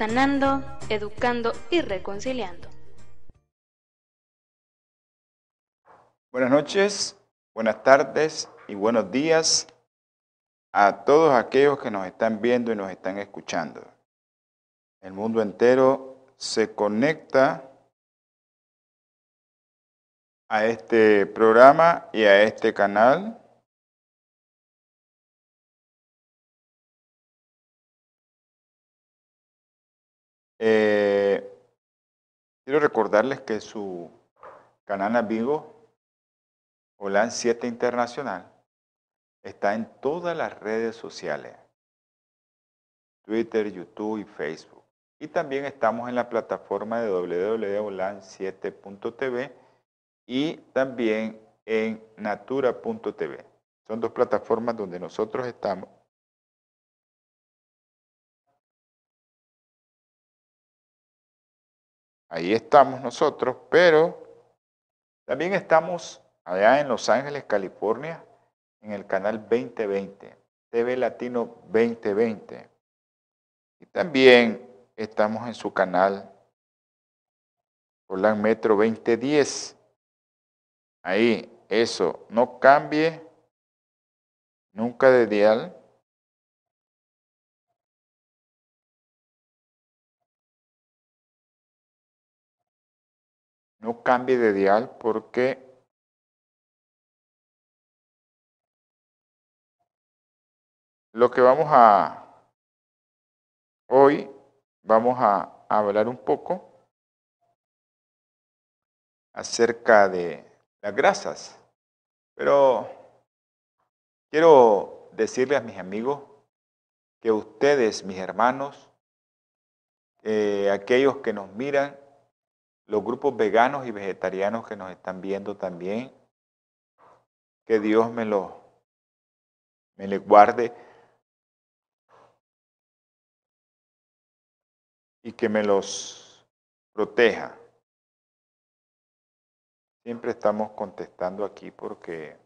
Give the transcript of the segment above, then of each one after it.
sanando, educando y reconciliando. Buenas noches, buenas tardes y buenos días a todos aquellos que nos están viendo y nos están escuchando. El mundo entero se conecta a este programa y a este canal Eh, quiero recordarles que su canal amigo Holan 7 Internacional está en todas las redes sociales, Twitter, YouTube y Facebook. Y también estamos en la plataforma de www.holan7.tv y también en natura.tv. Son dos plataformas donde nosotros estamos Ahí estamos nosotros, pero también estamos allá en Los Ángeles, California, en el canal 2020, TV Latino 2020. Y también estamos en su canal Orlando Metro 2010. Ahí, eso, no cambie nunca de dial. No cambie de dial porque lo que vamos a hoy vamos a hablar un poco acerca de las grasas. Pero quiero decirle a mis amigos que ustedes, mis hermanos, eh, aquellos que nos miran los grupos veganos y vegetarianos que nos están viendo también. Que Dios me lo me le guarde y que me los proteja. Siempre estamos contestando aquí porque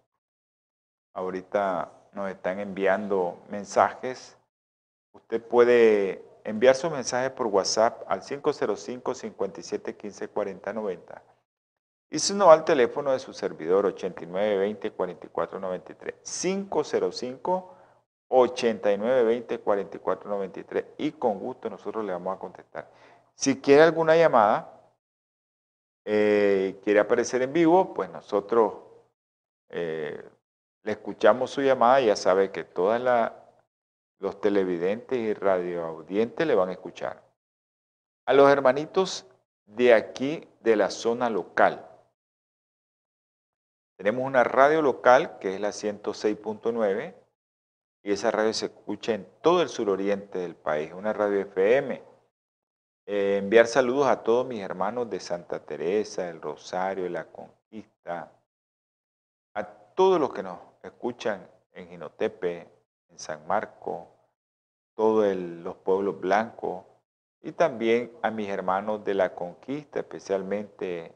ahorita nos están enviando mensajes. Usted puede enviar su mensaje por WhatsApp al 505 57 15 40 90 y si no al teléfono de su servidor 89 20 44 93 505 89 20 44 93 y con gusto nosotros le vamos a contestar. Si quiere alguna llamada, eh, quiere aparecer en vivo, pues nosotros eh, le escuchamos su llamada, ya sabe que todas las los televidentes y radioaudientes le van a escuchar. A los hermanitos de aquí, de la zona local. Tenemos una radio local que es la 106.9 y esa radio se escucha en todo el suroriente del país, una radio FM. Eh, enviar saludos a todos mis hermanos de Santa Teresa, el Rosario, la Conquista, a todos los que nos escuchan en Ginotepe, San Marco, todos los pueblos blancos y también a mis hermanos de la conquista, especialmente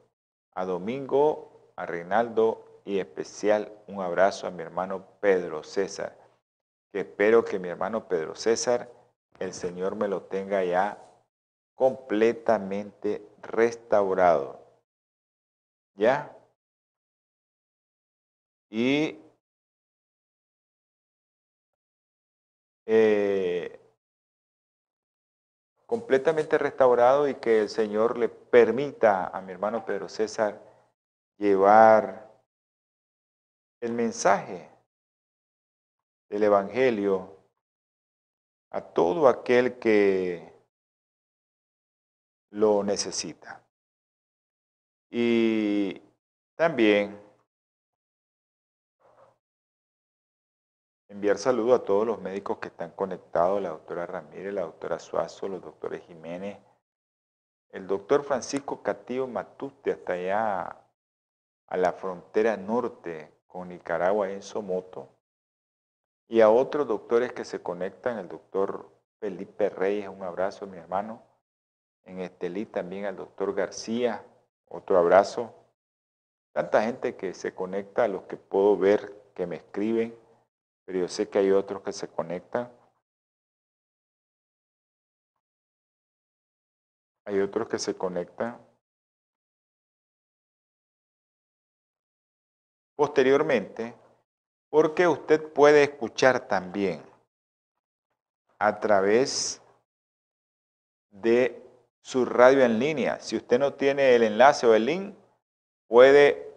a Domingo, a Reinaldo y especial un abrazo a mi hermano Pedro César, que espero que mi hermano Pedro César, el Señor me lo tenga ya completamente restaurado. ¿Ya? Y Eh, completamente restaurado y que el Señor le permita a mi hermano Pedro César llevar el mensaje del Evangelio a todo aquel que lo necesita. Y también enviar saludos a todos los médicos que están conectados, la doctora Ramírez, la doctora Suazo, los doctores Jiménez, el doctor Francisco Catillo Matuste, hasta allá a la frontera norte con Nicaragua en Somoto, y a otros doctores que se conectan, el doctor Felipe Reyes, un abrazo, mi hermano, en Estelí también al doctor García, otro abrazo, tanta gente que se conecta, a los que puedo ver que me escriben, pero yo sé que hay otros que se conectan. Hay otros que se conectan. Posteriormente, porque usted puede escuchar también a través de su radio en línea. Si usted no tiene el enlace o el link, puede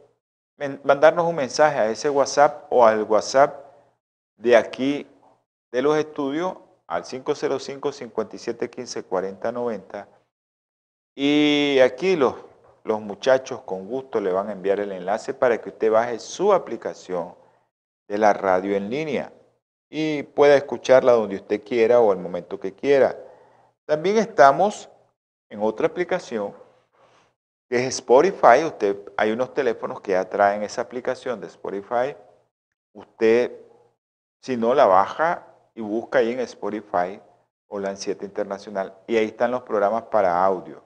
mandarnos un mensaje a ese WhatsApp o al WhatsApp de aquí de los estudios al 505 5715 4090 y aquí los, los muchachos con gusto le van a enviar el enlace para que usted baje su aplicación de la radio en línea y pueda escucharla donde usted quiera o al momento que quiera. También estamos en otra aplicación que es Spotify. Usted, hay unos teléfonos que ya traen esa aplicación de Spotify. Usted si no, la baja y busca ahí en Spotify o la 7 Internacional y ahí están los programas para audio.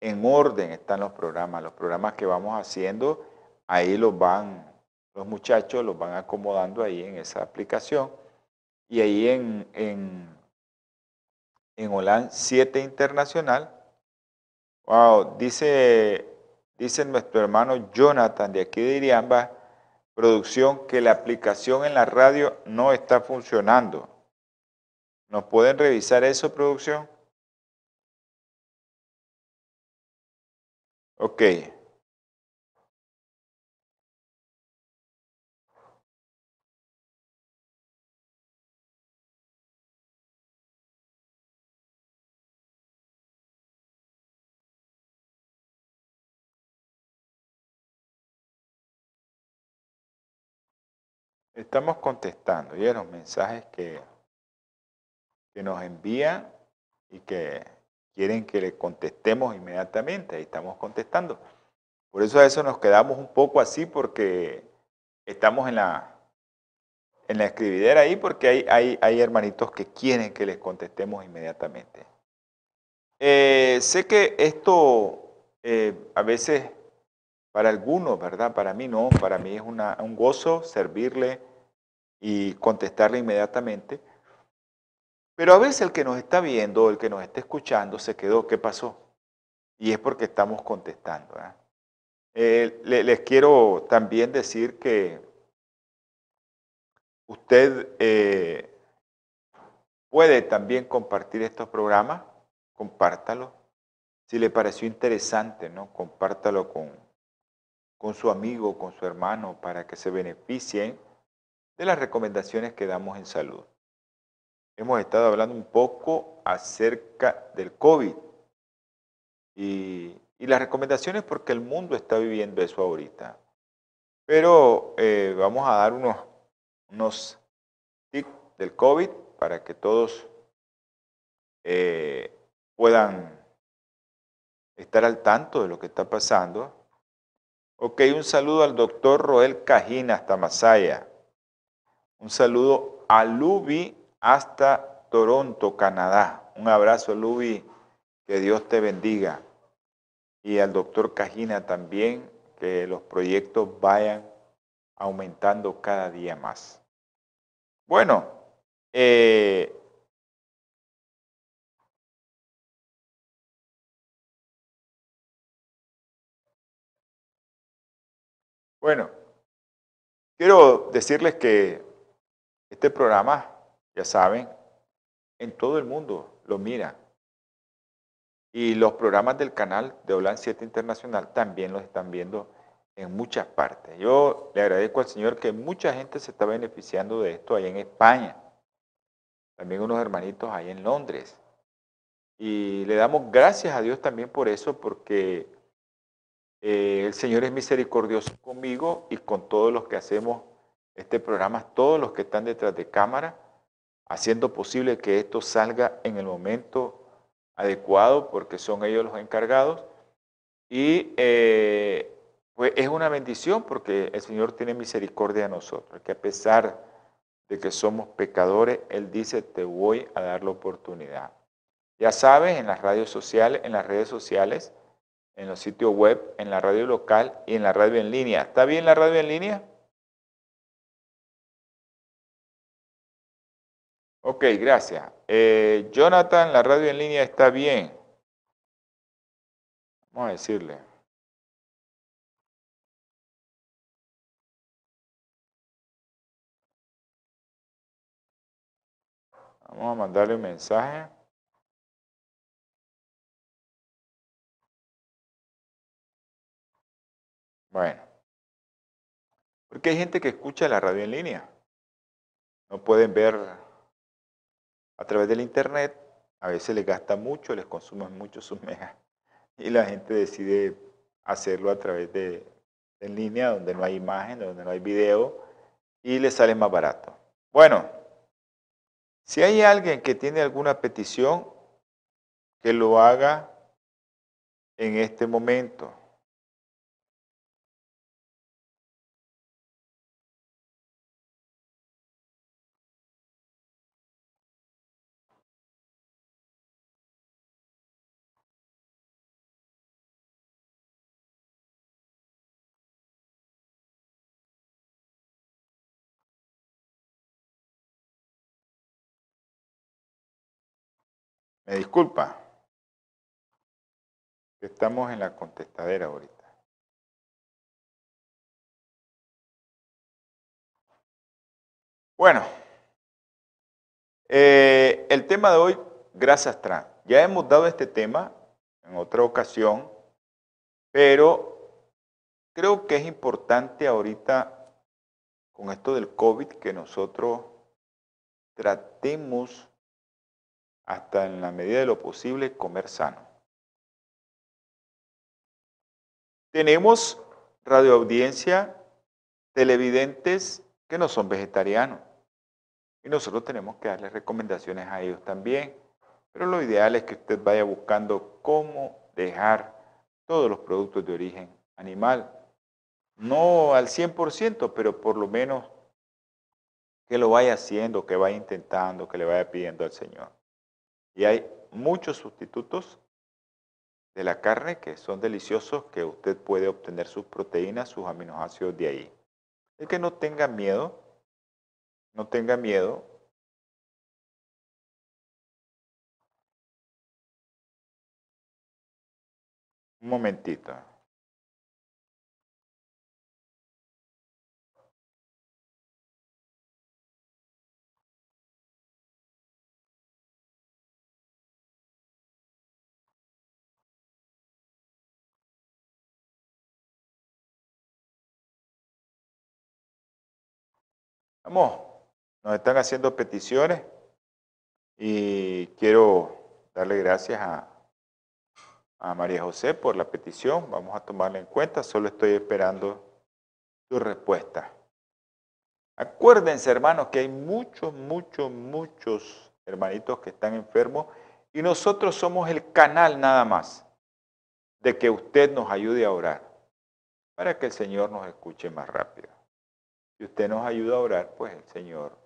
En orden están los programas, los programas que vamos haciendo, ahí los van, los muchachos los van acomodando ahí en esa aplicación. Y ahí en, en, en OLAN 7 Internacional, wow, dice, dice nuestro hermano Jonathan de aquí de Iriamba, producción que la aplicación en la radio no está funcionando. ¿Nos pueden revisar eso, producción? Ok. Estamos contestando ya los mensajes que, que nos envían y que quieren que le contestemos inmediatamente. Ahí estamos contestando. Por eso a eso nos quedamos un poco así porque estamos en la, en la escribidera ahí porque hay, hay, hay hermanitos que quieren que les contestemos inmediatamente. Eh, sé que esto eh, a veces para algunos, ¿verdad? Para mí no, para mí es un gozo servirle y contestarle inmediatamente. Pero a veces el que nos está viendo, el que nos está escuchando, se quedó, ¿qué pasó? Y es porque estamos contestando. Eh, les quiero también decir que usted eh, puede también compartir estos programas, compártalo. Si le pareció interesante, ¿no? compártalo con, con su amigo, con su hermano, para que se beneficien de las recomendaciones que damos en salud. Hemos estado hablando un poco acerca del COVID y, las recomendaciones porque el mundo está viviendo eso ahorita. Pero eh, vamos a dar unos, unos del COVID para que todos eh, puedan estar al tanto de lo que está pasando Ok, un saludo al doctor Roel Cajina hasta Masaya. Un saludo a Luby hasta Toronto, Canadá. Un abrazo, Luby. Que Dios te bendiga. Y al doctor Cajina también, que los proyectos vayan aumentando cada día más. Bueno, eh, Bueno, quiero decirles que este programa, ya saben, en todo el mundo lo mira. Y los programas del canal de OLAN 7 Internacional también los están viendo en muchas partes. Yo le agradezco al Señor que mucha gente se está beneficiando de esto allá en España. También unos hermanitos ahí en Londres. Y le damos gracias a Dios también por eso, porque eh, el Señor es misericordioso conmigo y con todos los que hacemos este programa, todos los que están detrás de cámara, haciendo posible que esto salga en el momento adecuado, porque son ellos los encargados. Y eh, pues es una bendición porque el Señor tiene misericordia de nosotros, que a pesar de que somos pecadores, Él dice, te voy a dar la oportunidad. Ya sabes, en las redes sociales, en los sitios web, en la radio local y en la radio en línea. ¿Está bien la radio en línea? Ok, gracias. Eh, Jonathan, la radio en línea está bien. Vamos a decirle. Vamos a mandarle un mensaje. Bueno, porque hay gente que escucha la radio en línea. No pueden ver a través del internet, a veces les gasta mucho, les consume mucho sus megas y la gente decide hacerlo a través de en línea donde no hay imagen, donde no hay video y les sale más barato. Bueno, si hay alguien que tiene alguna petición, que lo haga en este momento. Me disculpa. Estamos en la contestadera ahorita. Bueno, eh, el tema de hoy, gracias Tran. Ya hemos dado este tema en otra ocasión, pero creo que es importante ahorita con esto del COVID que nosotros tratemos hasta en la medida de lo posible comer sano. Tenemos radioaudiencia, televidentes que no son vegetarianos. Y nosotros tenemos que darles recomendaciones a ellos también. Pero lo ideal es que usted vaya buscando cómo dejar todos los productos de origen animal. No al 100%, pero por lo menos que lo vaya haciendo, que vaya intentando, que le vaya pidiendo al Señor. Y hay muchos sustitutos de la carne que son deliciosos que usted puede obtener sus proteínas, sus aminoácidos de ahí. Es que no tenga miedo, no tenga miedo. Un momentito. Vamos, nos están haciendo peticiones y quiero darle gracias a, María José por la petición. Vamos a tomarla en cuenta, solo estoy esperando su respuesta. Acuérdense, hermanos, que hay muchos, muchos, muchos hermanitos que están enfermos y nosotros somos el canal nada más de que usted nos ayude a orar para que el Señor nos escuche más rápido. Si usted nos ayuda a orar, pues el Señor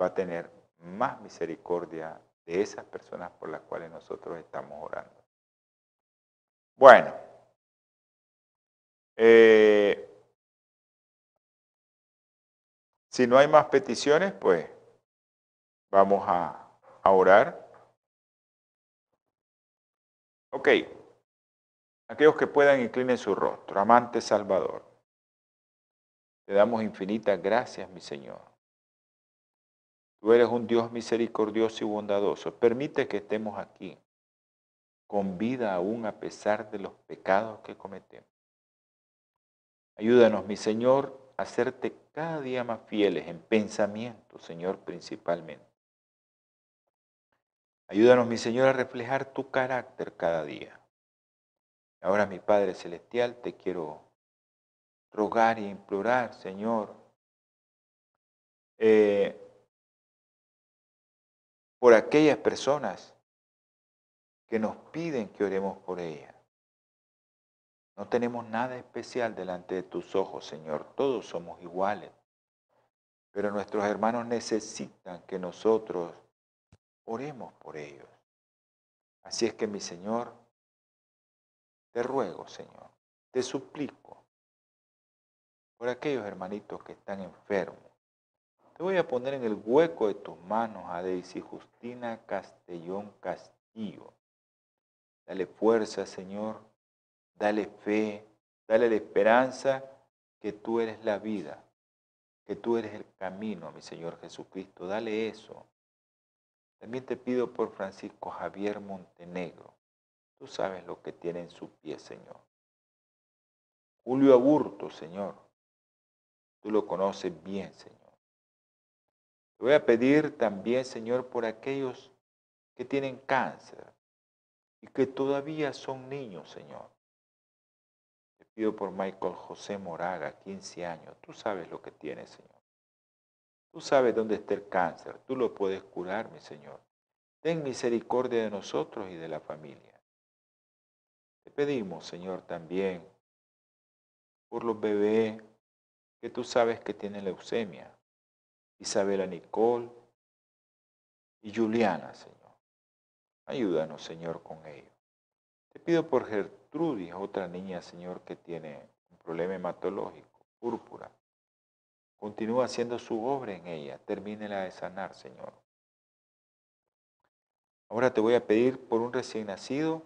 va a tener más misericordia de esas personas por las cuales nosotros estamos orando. Bueno, eh, si no hay más peticiones, pues vamos a, a orar. Ok, aquellos que puedan inclinen su rostro, amante Salvador. Te damos infinitas gracias, mi Señor. Tú eres un Dios misericordioso y bondadoso. Permite que estemos aquí, con vida aún a pesar de los pecados que cometemos. Ayúdanos, mi Señor, a hacerte cada día más fieles en pensamiento, Señor, principalmente. Ayúdanos, mi Señor, a reflejar tu carácter cada día. Ahora, mi Padre Celestial, te quiero rogar y implorar, Señor, eh, por aquellas personas que nos piden que oremos por ellas. No tenemos nada especial delante de tus ojos, Señor. Todos somos iguales. Pero nuestros hermanos necesitan que nosotros oremos por ellos. Así es que mi Señor, te ruego, Señor, te suplico por aquellos hermanitos que están enfermos. Te voy a poner en el hueco de tus manos a Daisy Justina Castellón Castillo. Dale fuerza, Señor. Dale fe. Dale la esperanza que tú eres la vida, que tú eres el camino, mi Señor Jesucristo. Dale eso. También te pido por Francisco Javier Montenegro. Tú sabes lo que tiene en su pie, Señor. Julio Aburto, Señor. Tú lo conoces bien, Señor. Te voy a pedir también, Señor, por aquellos que tienen cáncer y que todavía son niños, Señor. Te pido por Michael José Moraga, 15 años. Tú sabes lo que tiene, Señor. Tú sabes dónde está el cáncer. Tú lo puedes curar, mi Señor. Ten misericordia de nosotros y de la familia. Te pedimos, Señor, también por los bebés que tú sabes que tienen leucemia. Isabela Nicole y Juliana, Señor. Ayúdanos, Señor, con ellos. Te pido por Gertrudis, otra niña, Señor, que tiene un problema hematológico, púrpura. Continúa haciendo su obra en ella. Termínela de sanar, Señor. Ahora te voy a pedir por un recién nacido.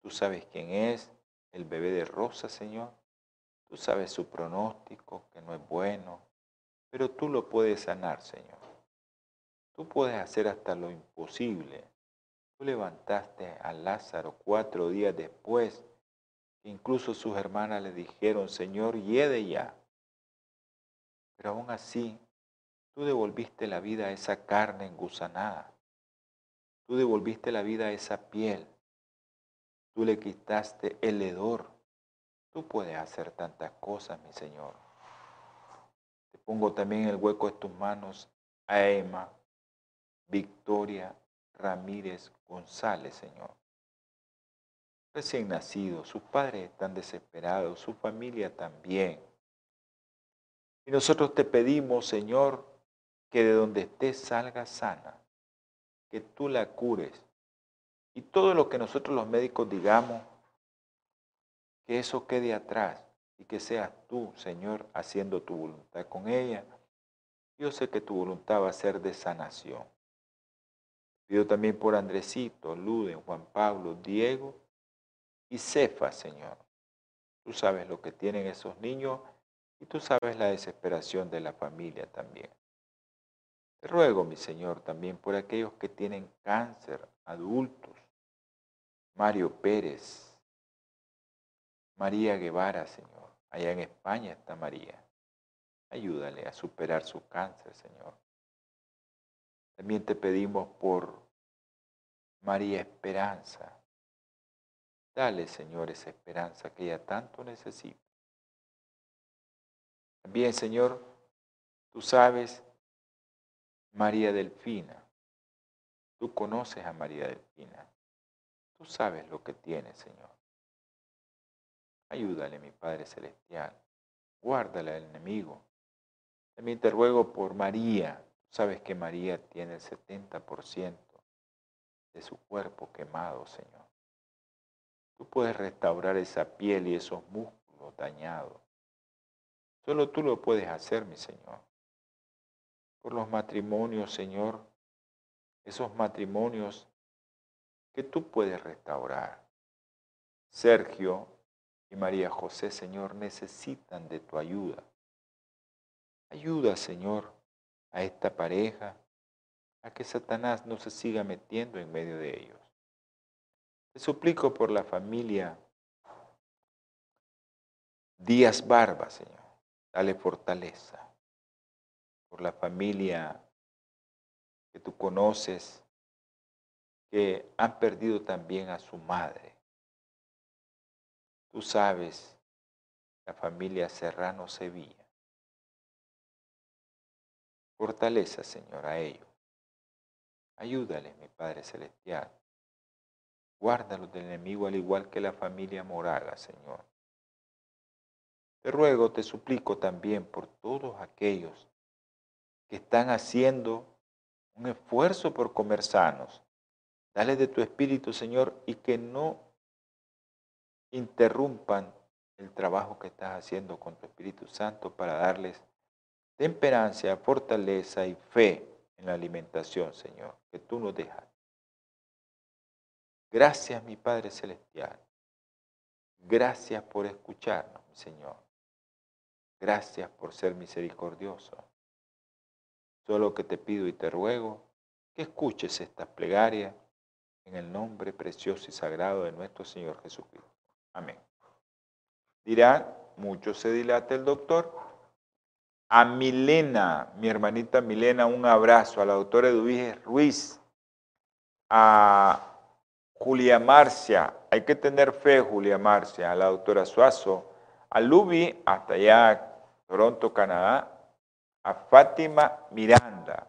Tú sabes quién es, el bebé de Rosa, Señor. Tú sabes su pronóstico, que no es bueno, pero tú lo puedes sanar, Señor. Tú puedes hacer hasta lo imposible Tú levantaste a Lázaro cuatro días después, incluso sus hermanas le dijeron, Señor, hiede ya. Pero aún así, tú devolviste la vida a esa carne engusanada. Tú devolviste la vida a esa piel. Tú le quitaste el hedor. Tú puedes hacer tantas cosas, mi Señor. Te pongo también el hueco de tus manos a Emma, Victoria Ramírez González, Señor. Recién nacido, sus padres están desesperados, su familia también. Y nosotros te pedimos, Señor, que de donde esté salga sana, que tú la cures. Y todo lo que nosotros los médicos digamos, que eso quede atrás y que seas tú, Señor, haciendo tu voluntad con ella. Yo sé que tu voluntad va a ser de sanación. Pido también por Andresito, Luden, Juan Pablo, Diego y Cefa, Señor. Tú sabes lo que tienen esos niños y tú sabes la desesperación de la familia también. Te ruego, mi Señor, también por aquellos que tienen cáncer, adultos. Mario Pérez, María Guevara, Señor. Allá en España está María. Ayúdale a superar su cáncer, Señor. También te pedimos por María Esperanza. Dale, Señor, esa esperanza que ella tanto necesita. También, Señor, tú sabes, María Delfina. Tú conoces a María Delfina. Tú sabes lo que tiene, Señor. Ayúdale, mi Padre Celestial. Guárdale al enemigo. También te ruego por María, Sabes que María tiene el 70% de su cuerpo quemado, Señor. Tú puedes restaurar esa piel y esos músculos dañados. Solo tú lo puedes hacer, mi Señor. Por los matrimonios, Señor, esos matrimonios que tú puedes restaurar. Sergio y María José, Señor, necesitan de tu ayuda. Ayuda, Señor, a esta pareja, a que Satanás no se siga metiendo en medio de ellos. Te suplico por la familia Díaz Barba, Señor. Dale fortaleza. Por la familia que tú conoces, que han perdido también a su madre. Tú sabes, la familia Serrano Sevilla Fortaleza, Señor, a ellos. Ayúdales, mi Padre Celestial. Guárdalos del enemigo al igual que la familia Moraga, Señor. Te ruego, te suplico también por todos aquellos que están haciendo un esfuerzo por comer sanos. Dale de tu espíritu, Señor, y que no interrumpan el trabajo que estás haciendo con tu Espíritu Santo para darles temperancia, fortaleza y fe en la alimentación, Señor, que tú nos dejas. Gracias, mi Padre Celestial. Gracias por escucharnos, Señor. Gracias por ser misericordioso. Solo que te pido y te ruego que escuches estas plegarias en el nombre precioso y sagrado de nuestro Señor Jesucristo. Amén. Dirán, mucho se dilata el doctor. A Milena, mi hermanita Milena, un abrazo. A la doctora Eduvige Ruiz. A Julia Marcia, hay que tener fe, Julia Marcia. A la doctora Suazo. A Lubi, hasta allá, Toronto, Canadá a Fátima Miranda,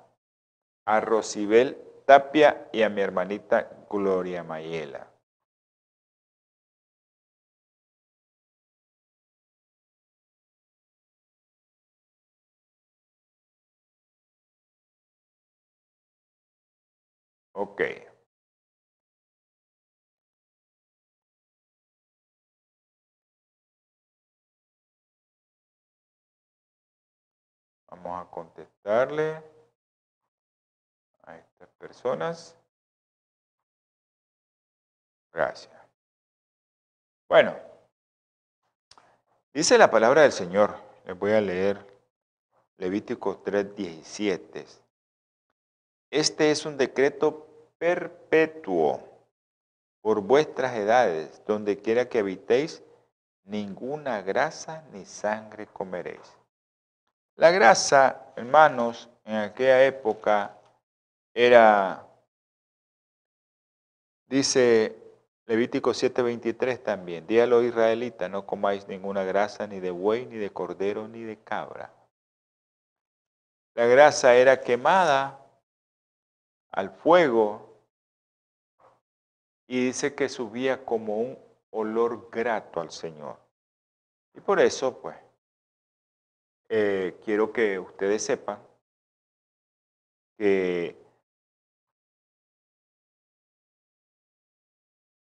a Rosibel Tapia y a mi hermanita Gloria Mayela. Ok. Vamos a contestarle a estas personas. Gracias. Bueno, dice la palabra del Señor. Les voy a leer Levítico 3:17. Este es un decreto perpetuo por vuestras edades, donde quiera que habitéis, ninguna grasa ni sangre comeréis. La grasa, hermanos, en aquella época era, dice Levítico 7:23 también, díalo israelita, no comáis ninguna grasa ni de buey, ni de cordero, ni de cabra. La grasa era quemada al fuego y dice que subía como un olor grato al Señor. Y por eso, pues, eh, quiero que ustedes sepan que...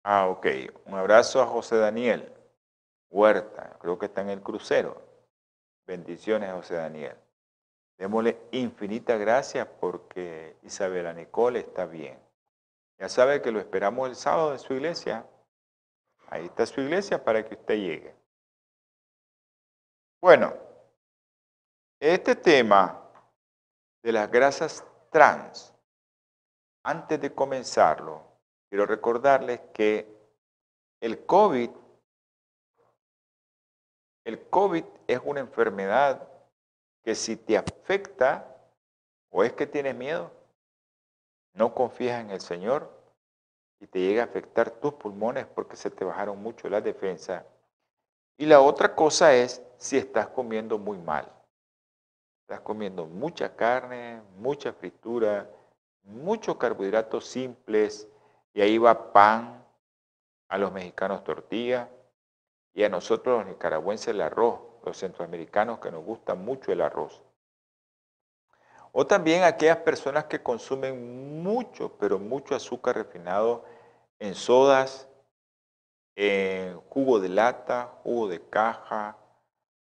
Ah, ok. Un abrazo a José Daniel Huerta. Creo que está en el crucero. Bendiciones, José Daniel. Démosle infinita gracias porque Isabela Nicole está bien. Ya sabe que lo esperamos el sábado en su iglesia. Ahí está su iglesia para que usted llegue. Bueno, este tema de las grasas trans, antes de comenzarlo, quiero recordarles que el COVID, el COVID es una enfermedad que si te afecta o es que tienes miedo, no confías en el Señor y te llega a afectar tus pulmones porque se te bajaron mucho las defensas. Y la otra cosa es si estás comiendo muy mal. Estás comiendo mucha carne, mucha fritura, muchos carbohidratos simples y ahí va pan, a los mexicanos tortilla y a nosotros los nicaragüenses el arroz, los centroamericanos que nos gusta mucho el arroz. O también aquellas personas que consumen mucho, pero mucho azúcar refinado en sodas, en jugo de lata, jugo de caja,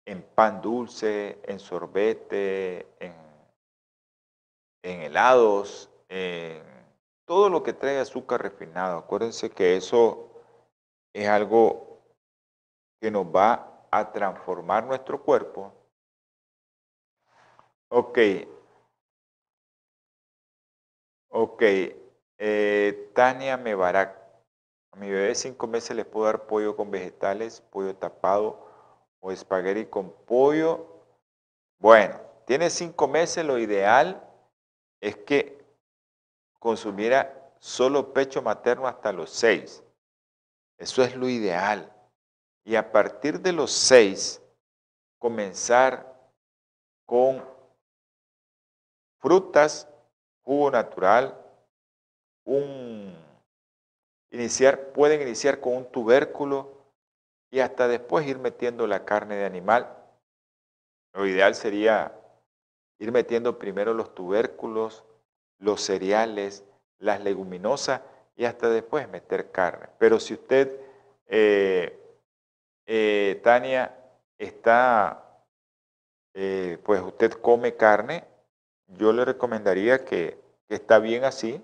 en pan dulce, en sorbete, en, helados, en todo lo que trae azúcar refinado. Acuérdense que eso es algo que nos va a transformar nuestro cuerpo. Ok. Ok. Eh, Tania Mebarak. A mi bebé de cinco meses le puedo dar pollo con vegetales, pollo tapado o espagueti con pollo. Bueno, tiene cinco meses, lo ideal es que consumiera solo pecho materno hasta los seis. Eso es lo ideal. Y a partir de los seis, comenzar con frutas, jugo natural, un iniciar, pueden iniciar con un tubérculo y hasta después ir metiendo la carne de animal. Lo ideal sería ir metiendo primero los tubérculos, los cereales, las leguminosas y hasta después meter carne. Pero si usted, eh, eh, Tania, está, eh, pues usted come carne, yo le recomendaría que, que está bien así,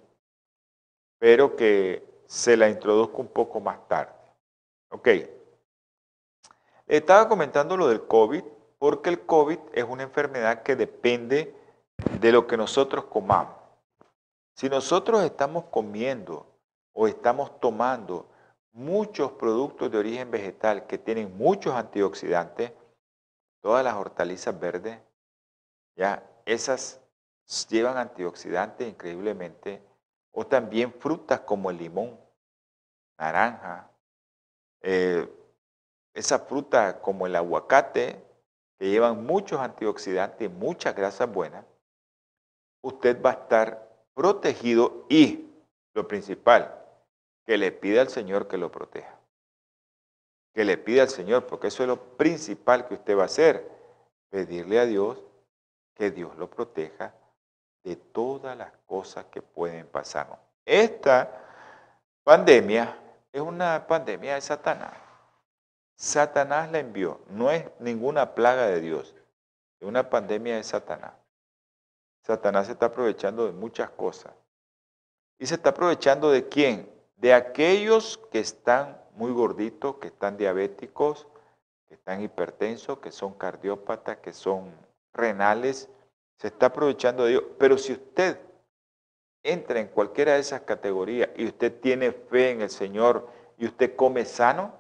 pero que se la introduzca un poco más tarde. Ok. Estaba comentando lo del COVID porque el COVID es una enfermedad que depende de lo que nosotros comamos. Si nosotros estamos comiendo o estamos tomando muchos productos de origen vegetal que tienen muchos antioxidantes, todas las hortalizas verdes, ya esas llevan antioxidantes increíblemente, o también frutas como el limón, naranja, eh, esa fruta como el aguacate, que llevan muchos antioxidantes muchas grasas buenas, usted va a estar protegido y, lo principal, que le pida al Señor que lo proteja. Que le pida al Señor, porque eso es lo principal que usted va a hacer, pedirle a Dios que Dios lo proteja de todas las cosas que pueden pasar. Esta pandemia es una pandemia de Satanás. Satanás la envió, no es ninguna plaga de Dios, es una pandemia de Satanás. Satanás se está aprovechando de muchas cosas. ¿Y se está aprovechando de quién? De aquellos que están muy gorditos, que están diabéticos, que están hipertensos, que son cardiópatas, que son renales. Se está aprovechando de Dios. Pero si usted entra en cualquiera de esas categorías y usted tiene fe en el Señor y usted come sano,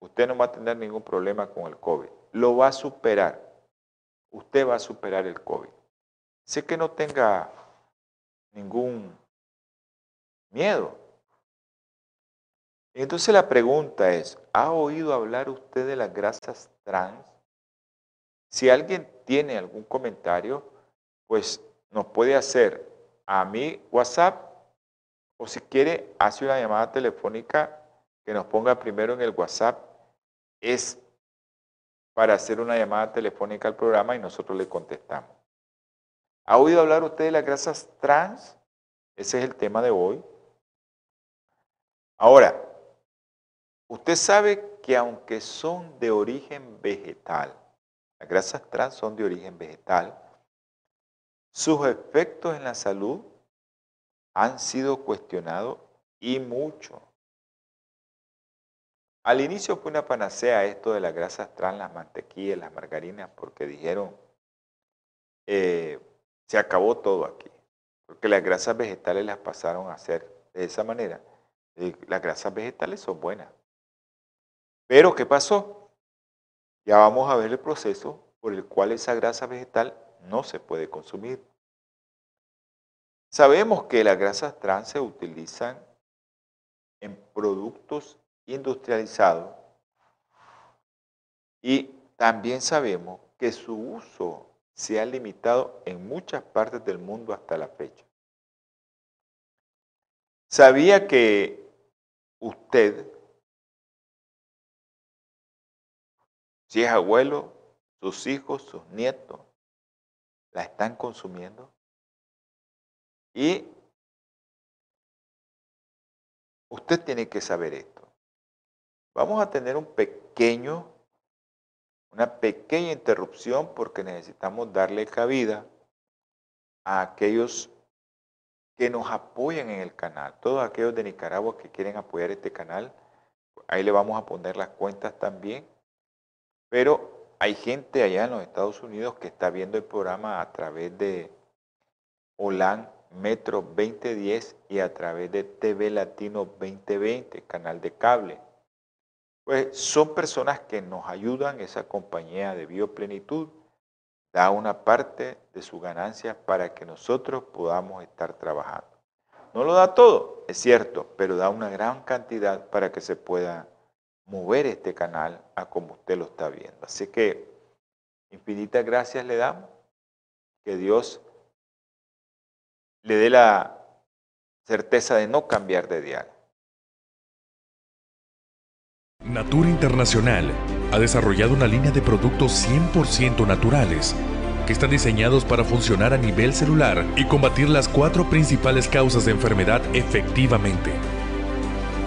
usted no va a tener ningún problema con el COVID. Lo va a superar. Usted va a superar el COVID. Sé que no tenga ningún miedo. Entonces la pregunta es, ¿ha oído hablar usted de las grasas trans? Si alguien tiene algún comentario, pues nos puede hacer a mi WhatsApp o si quiere hace una llamada telefónica que nos ponga primero en el WhatsApp. Es para hacer una llamada telefónica al programa y nosotros le contestamos. ¿Ha oído hablar usted de las grasas trans? Ese es el tema de hoy. Ahora, usted sabe que aunque son de origen vegetal, las grasas trans son de origen vegetal, sus efectos en la salud han sido cuestionados y mucho. Al inicio fue una panacea esto de las grasas trans, las mantequillas, las margarinas, porque dijeron, eh, se acabó todo aquí. Porque las grasas vegetales las pasaron a hacer de esa manera. las grasas vegetales son buenas. Pero ¿qué pasó? Ya vamos a ver el proceso por el cual esa grasa vegetal no se puede consumir. Sabemos que las grasas trans se utilizan en productos industrializados y también sabemos que su uso se ha limitado en muchas partes del mundo hasta la fecha. ¿Sabía que usted, si es abuelo, sus hijos, sus nietos, la están consumiendo? Y usted tiene que saber esto. Vamos a tener un pequeño una pequeña interrupción porque necesitamos darle cabida a aquellos que nos apoyan en el canal, todos aquellos de Nicaragua que quieren apoyar este canal, ahí le vamos a poner las cuentas también, pero hay gente allá en los Estados Unidos que está viendo el programa a través de OLAN Metro 2010 y a través de TV Latino 2020, canal de cable. Pues son personas que nos ayudan, esa compañía de bioplenitud da una parte de su ganancia para que nosotros podamos estar trabajando. No lo da todo, es cierto, pero da una gran cantidad para que se pueda mover este canal a como usted lo está viendo. Así que infinitas gracias le damos. Que Dios le dé la certeza de no cambiar de dial. Natura Internacional ha desarrollado una línea de productos 100% naturales que están diseñados para funcionar a nivel celular y combatir las cuatro principales causas de enfermedad efectivamente.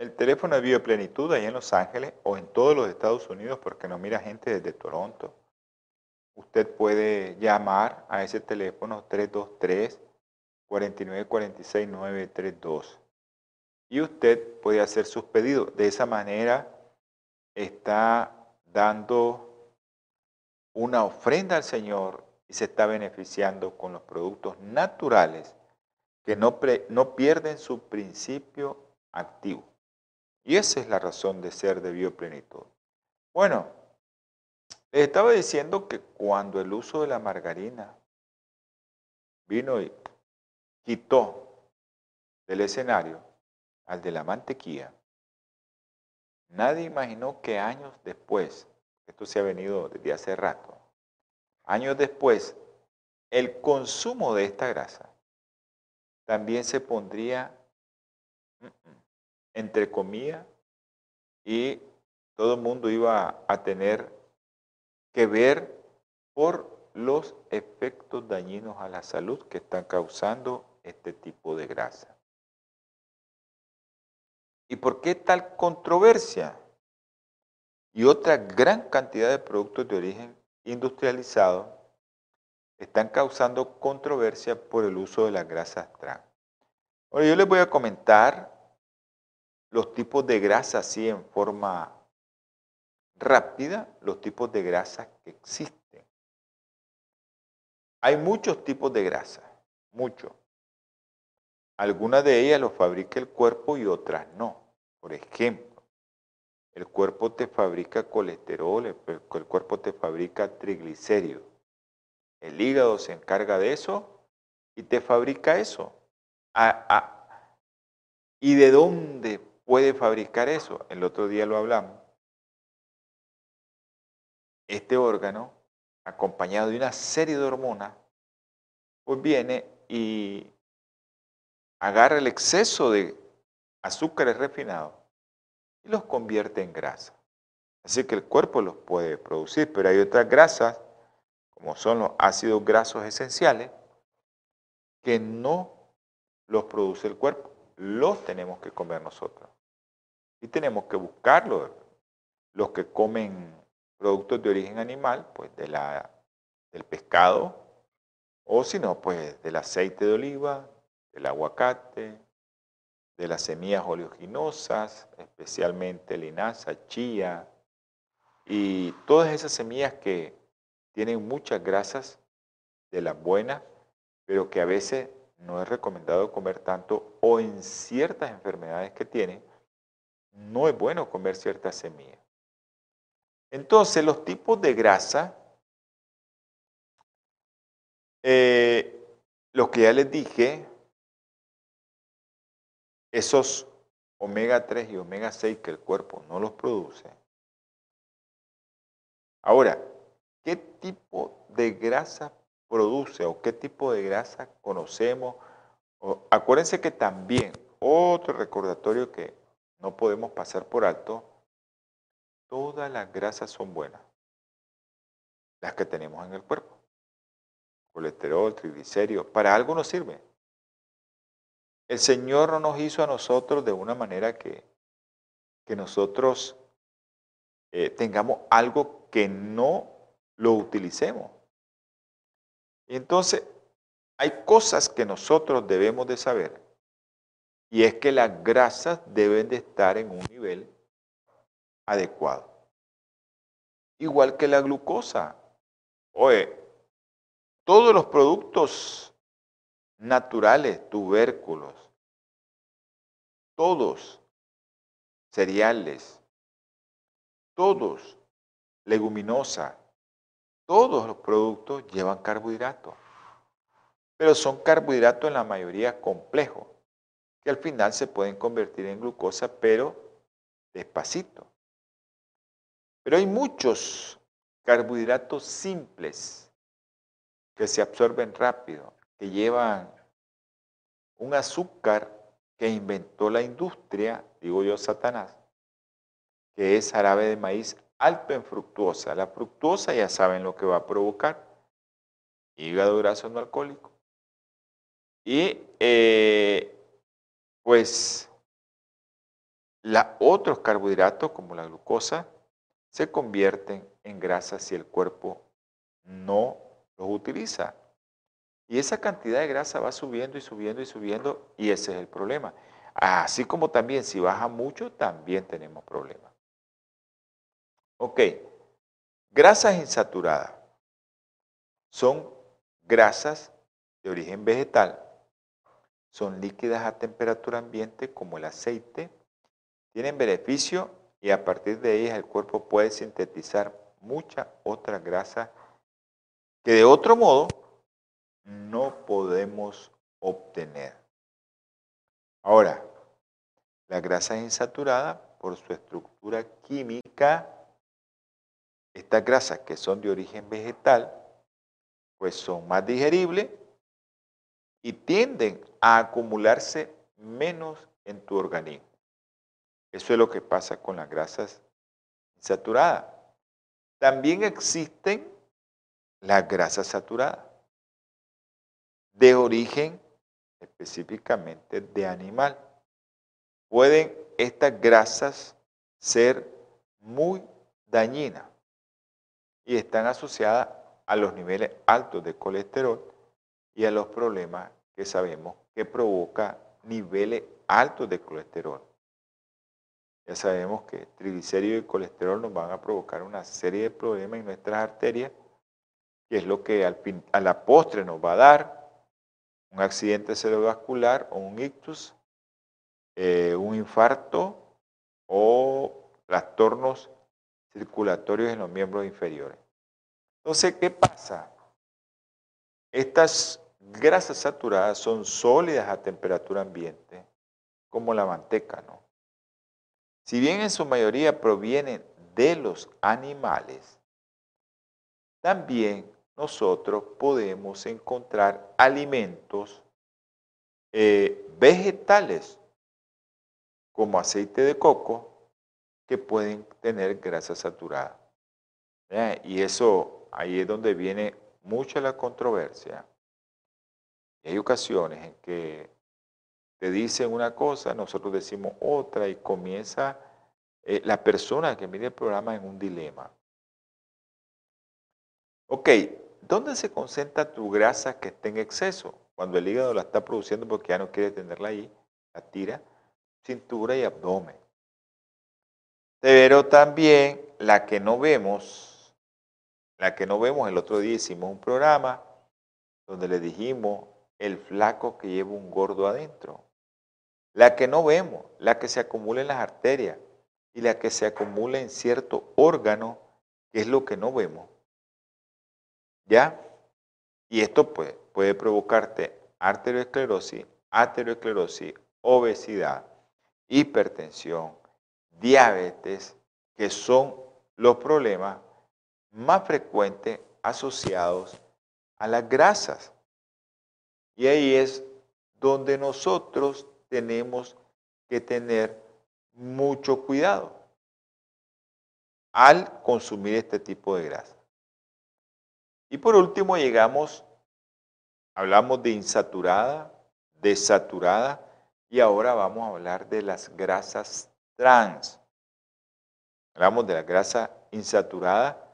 El teléfono de Bioplenitud ahí en Los Ángeles o en todos los Estados Unidos, porque nos mira gente desde Toronto. Usted puede llamar a ese teléfono 323 4946 932 y usted puede hacer sus pedidos. De esa manera está dando una ofrenda al Señor y se está beneficiando con los productos naturales que no, no pierden su principio activo. Y esa es la razón de ser de bioplenitud. Bueno, les estaba diciendo que cuando el uso de la margarina vino y quitó del escenario al de la mantequilla, nadie imaginó que años después, esto se ha venido desde hace rato, años después, el consumo de esta grasa también se pondría entre comillas, y todo el mundo iba a tener que ver por los efectos dañinos a la salud que están causando este tipo de grasa. ¿Y por qué tal controversia? Y otra gran cantidad de productos de origen industrializado están causando controversia por el uso de las grasas trans. Ahora yo les voy a comentar los tipos de grasa así en forma rápida, los tipos de grasa que existen. Hay muchos tipos de grasa, muchos. Algunas de ellas los fabrica el cuerpo y otras no. Por ejemplo, el cuerpo te fabrica colesterol, el, cuerpo te fabrica triglicéridos. El hígado se encarga de eso y te fabrica eso. ¿Y de dónde puede fabricar eso. El otro día lo hablamos. Este órgano, acompañado de una serie de hormonas, pues viene y agarra el exceso de azúcares refinados y los convierte en grasa. Así que el cuerpo los puede producir, pero hay otras grasas, como son los ácidos grasos esenciales, que no los produce el cuerpo, los tenemos que comer nosotros. Y tenemos que buscarlo. Los que comen productos de origen animal, pues de la, del pescado, o si no, pues del aceite de oliva, del aguacate, de las semillas oleaginosas, especialmente linaza, chía, y todas esas semillas que tienen muchas grasas de las buenas, pero que a veces no es recomendado comer tanto o en ciertas enfermedades que tienen, no es bueno comer ciertas semillas. Entonces, los tipos de grasa, eh, lo que ya les dije, esos omega 3 y omega 6 que el cuerpo no los produce. Ahora, ¿qué tipo de grasa produce o qué tipo de grasa conocemos? acuérdense que también, otro recordatorio que no podemos pasar por alto, todas las grasas son buenas, las que tenemos en el cuerpo. Colesterol, triglicéridos, para algo nos sirve. El Señor no nos hizo a nosotros de una manera que, que nosotros eh, tengamos algo que no lo utilicemos. Entonces, hay cosas que nosotros debemos de saber y es que las grasas deben de estar en un nivel adecuado. Igual que la glucosa. Oye, todos los productos naturales, tubérculos, todos cereales, todos leguminosa, todos los productos llevan carbohidratos, pero son carbohidratos en la mayoría complejos, que al final se pueden convertir en glucosa, pero despacito. Pero hay muchos carbohidratos simples que se absorben rápido, que llevan un azúcar que inventó la industria, digo yo Satanás, que es jarabe de maíz alto en fructuosa. La fructuosa ya saben lo que va a provocar. Hígado graso no alcohólico. Y eh, pues otros carbohidratos como la glucosa se convierten en grasa si el cuerpo no los utiliza. Y esa cantidad de grasa va subiendo y subiendo y subiendo y ese es el problema. Así como también si baja mucho, también tenemos problemas. Ok, grasas insaturadas son grasas de origen vegetal, son líquidas a temperatura ambiente como el aceite, tienen beneficio y a partir de ellas el cuerpo puede sintetizar mucha otra grasa que de otro modo no podemos obtener. Ahora, la grasa insaturada, por su estructura química, estas grasas que son de origen vegetal, pues son más digeribles y tienden a acumularse menos en tu organismo. Eso es lo que pasa con las grasas insaturadas. También existen las grasas saturadas de origen específicamente de animal. Pueden estas grasas ser muy dañinas y están asociadas a los niveles altos de colesterol y a los problemas que sabemos que provoca niveles altos de colesterol. Ya sabemos que triglicéridos y colesterol nos van a provocar una serie de problemas en nuestras arterias, que es lo que a la postre nos va a dar un accidente cerebrovascular o un ictus, eh, un infarto o trastornos circulatorios en los miembros inferiores. Entonces, ¿qué pasa? Estas grasas saturadas son sólidas a temperatura ambiente, como la manteca, ¿no? Si bien en su mayoría provienen de los animales, también nosotros podemos encontrar alimentos eh, vegetales como aceite de coco que pueden tener grasa saturada. Y eso ahí es donde viene mucha la controversia. Hay ocasiones en que te dicen una cosa, nosotros decimos otra y comienza eh, la persona que mide el programa en un dilema. Ok, ¿Dónde se concentra tu grasa que está en exceso? Cuando el hígado la está produciendo porque ya no quiere tenerla ahí, la tira, cintura y abdomen. Pero también la que no vemos, la que no vemos, el otro día hicimos un programa donde le dijimos el flaco que lleva un gordo adentro. La que no vemos, la que se acumula en las arterias y la que se acumula en cierto órgano, que es lo que no vemos. ¿Ya? Y esto puede, puede provocarte arteriosclerosis, aterosclerosis, obesidad, hipertensión, diabetes, que son los problemas más frecuentes asociados a las grasas. Y ahí es donde nosotros tenemos que tener mucho cuidado al consumir este tipo de grasa. Y por último llegamos, hablamos de insaturada, desaturada y ahora vamos a hablar de las grasas trans. Hablamos de la grasa insaturada,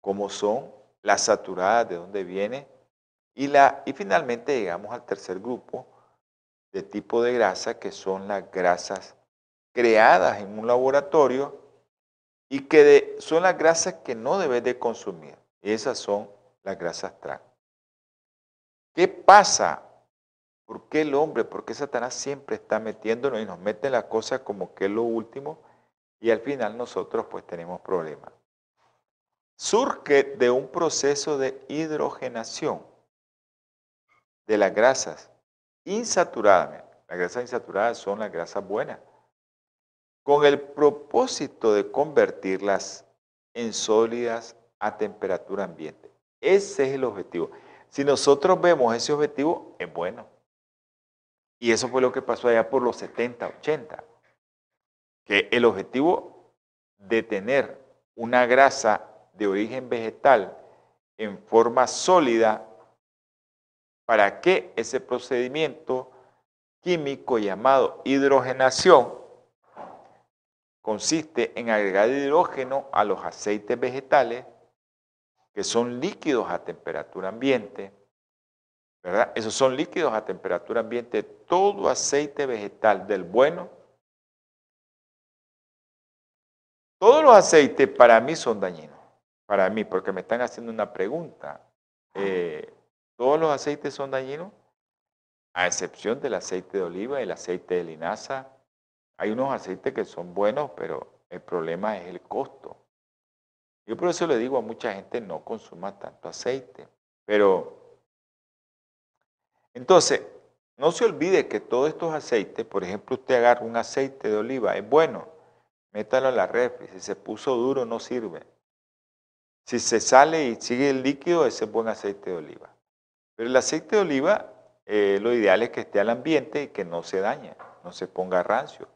como son las saturadas, de dónde viene, y, la, y finalmente llegamos al tercer grupo de tipo de grasa, que son las grasas creadas en un laboratorio y que son las grasas que no debes de consumir. Esas son las grasas trans. ¿Qué pasa ¿Por qué el hombre? ¿Por qué Satanás siempre está metiéndonos y nos mete la cosa como que es lo último? Y al final nosotros pues tenemos problemas. Surge de un proceso de hidrogenación de las grasas insaturadas. Las grasas insaturadas son las grasas buenas. Con el propósito de convertirlas en sólidas a temperatura ambiente. Ese es el objetivo. Si nosotros vemos ese objetivo, es bueno. Y eso fue lo que pasó allá por los 70, 80. Que el objetivo de tener una grasa de origen vegetal en forma sólida, para que ese procedimiento químico llamado hidrogenación consiste en agregar hidrógeno a los aceites vegetales, que son líquidos a temperatura ambiente, ¿verdad? Esos son líquidos a temperatura ambiente. Todo aceite vegetal del bueno, todos los aceites para mí son dañinos. Para mí, porque me están haciendo una pregunta. Eh, ¿Todos los aceites son dañinos? A excepción del aceite de oliva y el aceite de linaza. Hay unos aceites que son buenos, pero el problema es el costo. Yo por eso le digo a mucha gente no consuma tanto aceite. Pero entonces, no se olvide que todos estos aceites, por ejemplo, usted agarra un aceite de oliva, es bueno, métalo a la refri, si se puso duro no sirve. Si se sale y sigue el líquido, ese es buen aceite de oliva. Pero el aceite de oliva, eh, lo ideal es que esté al ambiente y que no se dañe, no se ponga rancio.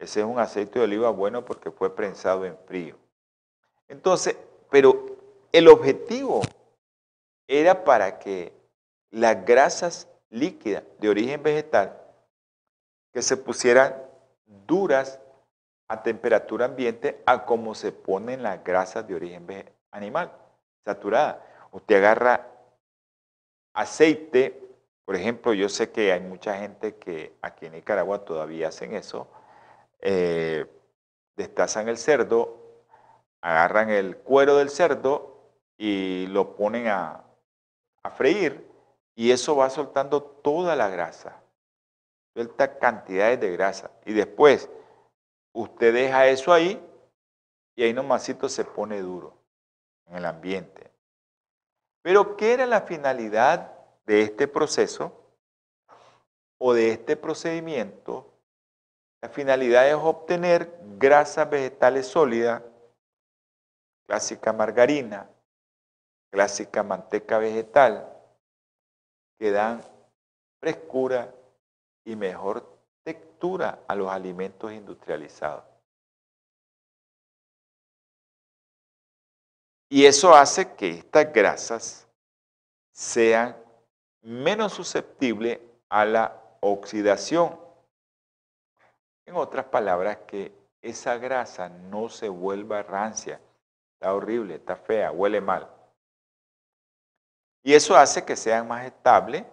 Ese es un aceite de oliva bueno porque fue prensado en frío. Entonces, pero el objetivo era para que las grasas líquida de origen vegetal que se pusieran duras a temperatura ambiente a como se ponen las grasas de origen animal, saturada. Usted agarra aceite, por ejemplo, yo sé que hay mucha gente que aquí en Nicaragua todavía hacen eso, eh, destazan el cerdo, agarran el cuero del cerdo y lo ponen a, a freír y eso va soltando toda la grasa. Suelta cantidades de grasa. Y después usted deja eso ahí y ahí nomasito se pone duro en el ambiente. Pero ¿qué era la finalidad de este proceso o de este procedimiento? La finalidad es obtener grasas vegetales sólidas, clásica margarina, clásica manteca vegetal, que dan frescura y mejor textura a los alimentos industrializados. Y eso hace que estas grasas sean menos susceptibles a la oxidación. En otras palabras, que esa grasa no se vuelva rancia, está horrible, está fea, huele mal. Y eso hace que sean más estables,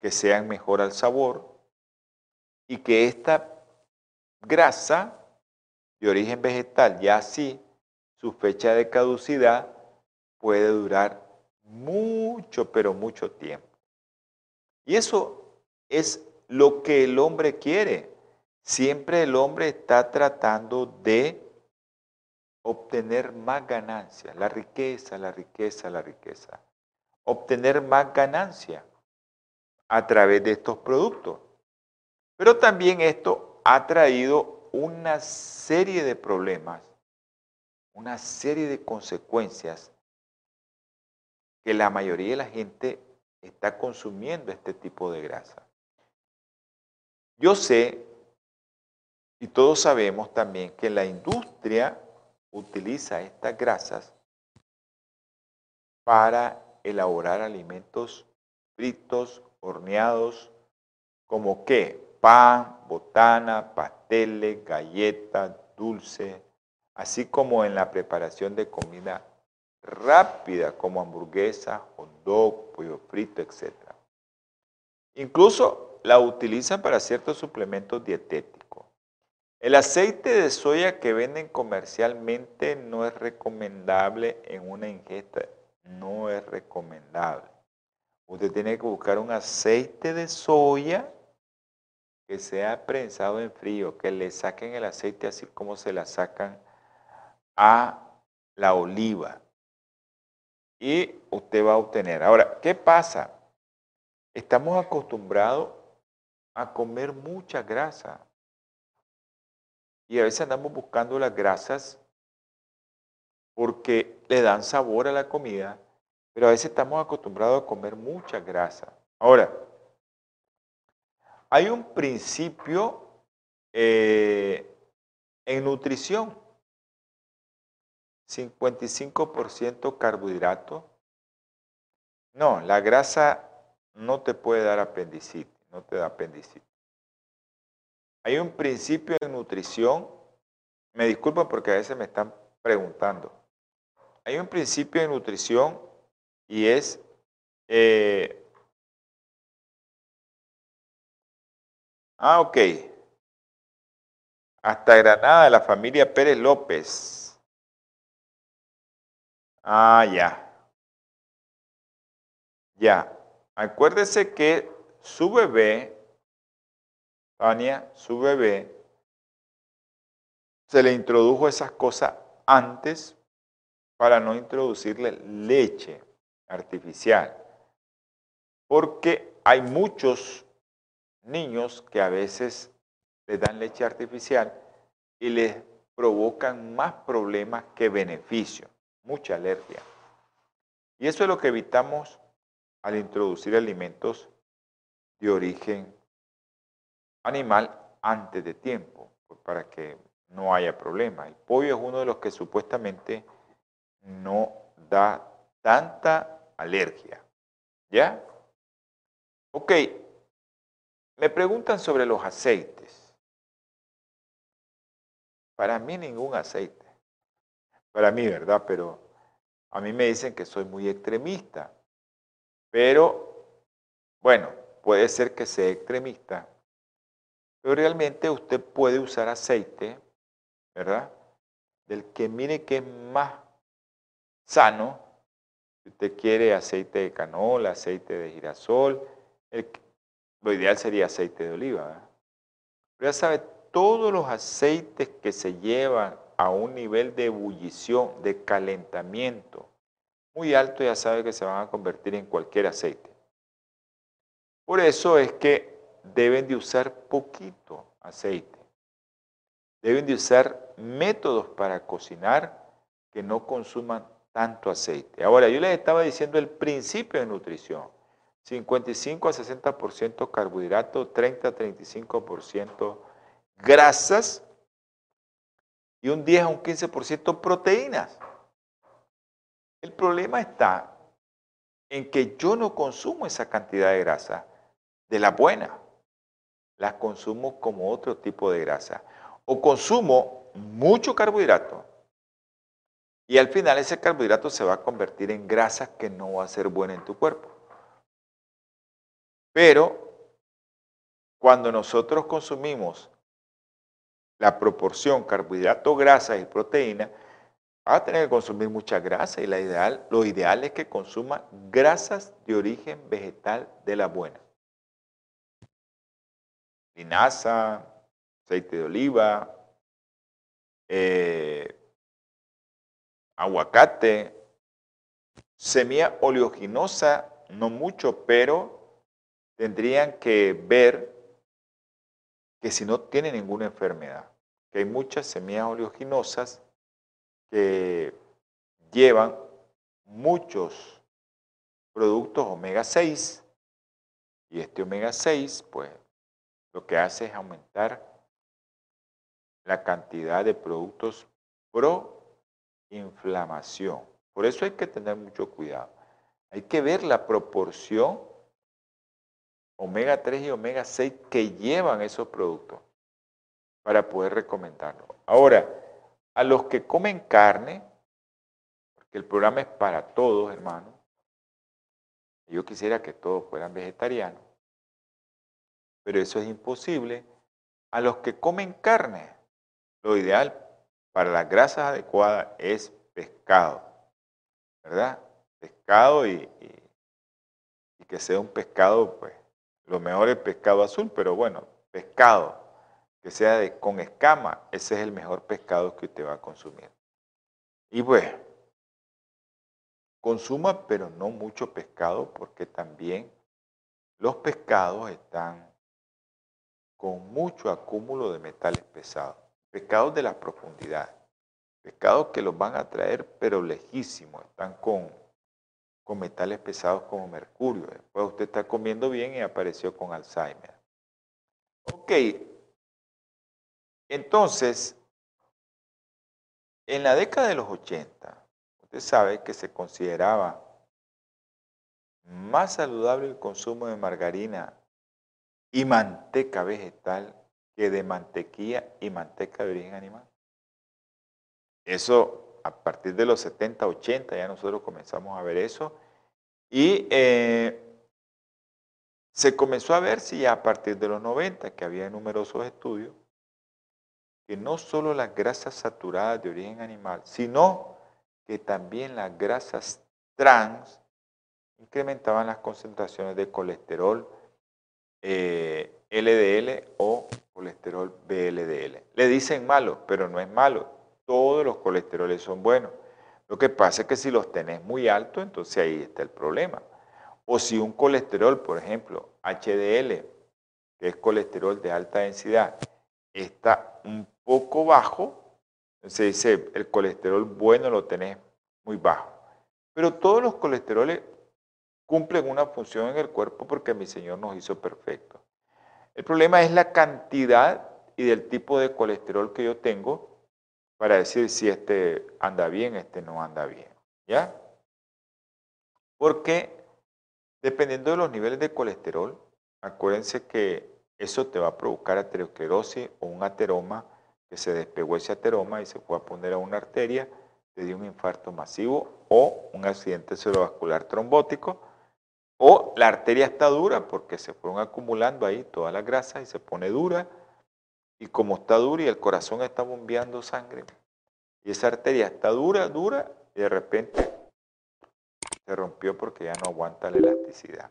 que sean mejor al sabor y que esta grasa de origen vegetal, ya así, su fecha de caducidad puede durar mucho, pero mucho tiempo. Y eso es lo que el hombre quiere. Siempre el hombre está tratando de obtener más ganancias, la riqueza, la riqueza, la riqueza. Obtener más ganancia a través de estos productos. Pero también esto ha traído una serie de problemas, una serie de consecuencias que la mayoría de la gente está consumiendo este tipo de grasa. Yo sé, y todos sabemos también, que la industria utiliza estas grasas para elaborar alimentos fritos, horneados, como que pan, botana, pasteles, galletas, dulce, así como en la preparación de comida rápida como hamburguesa, hot pollo frito, etc. Incluso la utilizan para ciertos suplementos dietéticos. El aceite de soya que venden comercialmente no es recomendable en una ingesta, no es recomendable. Usted tiene que buscar un aceite de soya que sea prensado en frío, que le saquen el aceite así como se la sacan a la oliva. Y usted va a obtener. Ahora, ¿qué pasa? Estamos acostumbrados a comer mucha grasa. Y a veces andamos buscando las grasas porque le dan sabor a la comida, pero a veces estamos acostumbrados a comer mucha grasa. Ahora, hay un principio eh, en nutrición. 55% carbohidrato. No, la grasa no te puede dar apendicitis, no te da apendicitis. Hay un principio en nutrición, me disculpan porque a veces me están preguntando. Hay un principio de nutrición y es eh, Ah, ok. Hasta Granada, la familia Pérez López. Ah, ya. Ya. Acuérdese que su bebé, Tania, su bebé, se le introdujo esas cosas antes para no introducirle leche artificial. Porque hay muchos niños que a veces les dan leche artificial y les provocan más problemas que beneficios, mucha alergia. Y eso es lo que evitamos al introducir alimentos de origen animal antes de tiempo, pues, para que no haya problema. El pollo es uno de los que supuestamente no da tanta alergia. ¿Ya? Ok, me preguntan sobre los aceites. Para mí ningún aceite. Para mí, ¿verdad? Pero a mí me dicen que soy muy extremista. Pero, bueno, puede ser que sea extremista. Pero realmente usted puede usar aceite, ¿verdad? Del que mire que es más sano. Si usted quiere aceite de canola, aceite de girasol, el, lo ideal sería aceite de oliva. Pero ya sabe, todos los aceites que se llevan a un nivel de ebullición, de calentamiento muy alto, ya sabe que se van a convertir en cualquier aceite. Por eso es que deben de usar poquito aceite. Deben de usar métodos para cocinar que no consuman tanto aceite. Ahora, yo les estaba diciendo el principio de nutrición. 55 a 60% carbohidratos, 30 a 35% grasas y un 10 a un 15% proteínas. El problema está en que yo no consumo esa cantidad de grasa de la buena. Las consumo como otro tipo de grasa. O consumo mucho carbohidrato y al final ese carbohidrato se va a convertir en grasa que no va a ser buena en tu cuerpo. Pero cuando nosotros consumimos la proporción carbohidrato, grasa y proteína, va a tener que consumir mucha grasa y la ideal, lo ideal es que consuma grasas de origen vegetal de la buena. Linaza, aceite de oliva, eh, aguacate, semilla oleoginosa, no mucho, pero tendrían que ver que si no tiene ninguna enfermedad, que hay muchas semillas oleaginosas que llevan muchos productos omega 6 y este omega 6 pues lo que hace es aumentar la cantidad de productos pro inflamación. Por eso hay que tener mucho cuidado. Hay que ver la proporción omega 3 y omega 6 que llevan esos productos para poder recomendarlo. Ahora, a los que comen carne, porque el programa es para todos, hermano, yo quisiera que todos fueran vegetarianos, pero eso es imposible. A los que comen carne, lo ideal para las grasas adecuadas es pescado, ¿verdad? Pescado y que sea un pescado, pues lo mejor es pescado azul, pero bueno, pescado que sea de, con escama, ese es el mejor pescado que usted va a consumir. Y pues, consuma, pero no mucho pescado, porque también los pescados están con mucho acúmulo de metales pesados, pescados de la profundidad, pescados que los van a traer, pero lejísimos, están con, con metales pesados como mercurio. Después usted está comiendo bien y apareció con Alzheimer. Ok, entonces, en la década de los 80, usted sabe que se consideraba más saludable el consumo de margarina y manteca vegetal que de mantequilla y manteca de origen animal. Eso a partir de los 70, 80 ya nosotros comenzamos a ver eso y eh, se comenzó a ver si ya a partir de los 90, que había numerosos estudios, que no solo las grasas saturadas de origen animal, sino que también las grasas trans incrementaban las concentraciones de colesterol eh, LDL o colesterol VLDL. Le dicen malo, pero no es malo. Todos los colesteroles son buenos. Lo que pasa es que si los tenés muy altos, entonces ahí está el problema. O si un colesterol, por ejemplo, HDL, que es colesterol de alta densidad, está un poco bajo, se dice el colesterol bueno lo tenés muy bajo. Pero todos los colesteroles cumplen una función en el cuerpo porque mi Señor nos hizo perfectos. El problema es la cantidad y del tipo de colesterol que yo tengo para decir si este anda bien, este no anda bien. ¿Ya? Porque dependiendo de los niveles de colesterol, acuérdense que eso te va a provocar aterosclerosis o un ateroma que se despegó ese ateroma y se fue a poner a una arteria, te dio un infarto masivo o un accidente cerebrovascular trombótico, o la arteria está dura porque se fueron acumulando ahí todas las grasas y se pone dura, y como está dura y el corazón está bombeando sangre, y esa arteria está dura, dura, y de repente se rompió porque ya no aguanta la elasticidad.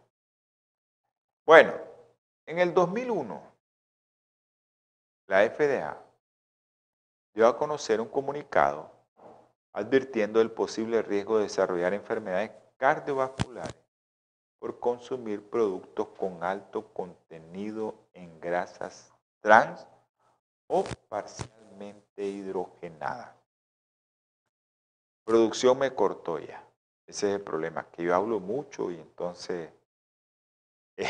Bueno, en el 2001, la FDA dio a conocer un comunicado advirtiendo del posible riesgo de desarrollar enfermedades cardiovasculares por consumir productos con alto contenido en grasas trans o parcialmente hidrogenadas. Producción me cortó ya. Ese es el problema, que yo hablo mucho y entonces eh,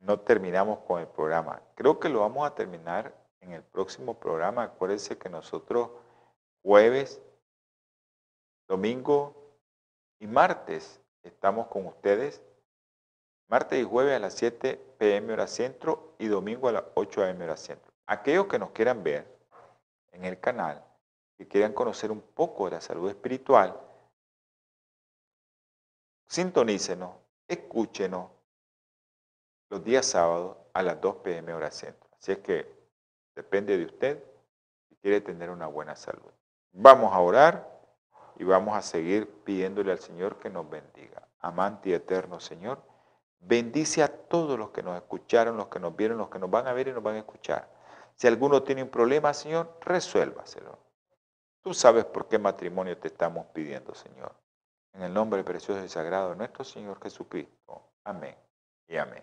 no terminamos con el programa. Creo que lo vamos a terminar en el próximo programa. Acuérdense que nosotros jueves, domingo y martes estamos con ustedes. Martes y jueves a las 7 pm hora centro y domingo a las 8 am hora centro. Aquellos que nos quieran ver en el canal, que quieran conocer un poco de la salud espiritual, sintonícenos, escúchenos los días sábados a las 2 pm hora centro. Así es que Depende de usted si quiere tener una buena salud. Vamos a orar y vamos a seguir pidiéndole al Señor que nos bendiga. Amante y eterno Señor, bendice a todos los que nos escucharon, los que nos vieron, los que nos van a ver y nos van a escuchar. Si alguno tiene un problema, Señor, resuélvaselo. Tú sabes por qué matrimonio te estamos pidiendo, Señor. En el nombre precioso y sagrado de nuestro Señor Jesucristo. Amén y amén.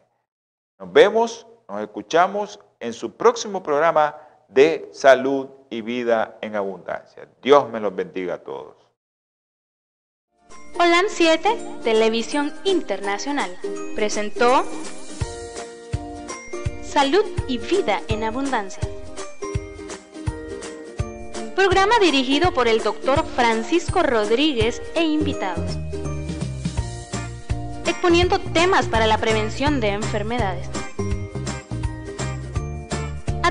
Nos vemos, nos escuchamos en su próximo programa de salud y vida en abundancia. Dios me los bendiga a todos. Holan 7, Televisión Internacional, presentó Salud y Vida en Abundancia. Programa dirigido por el doctor Francisco Rodríguez e invitados exponiendo temas para la prevención de enfermedades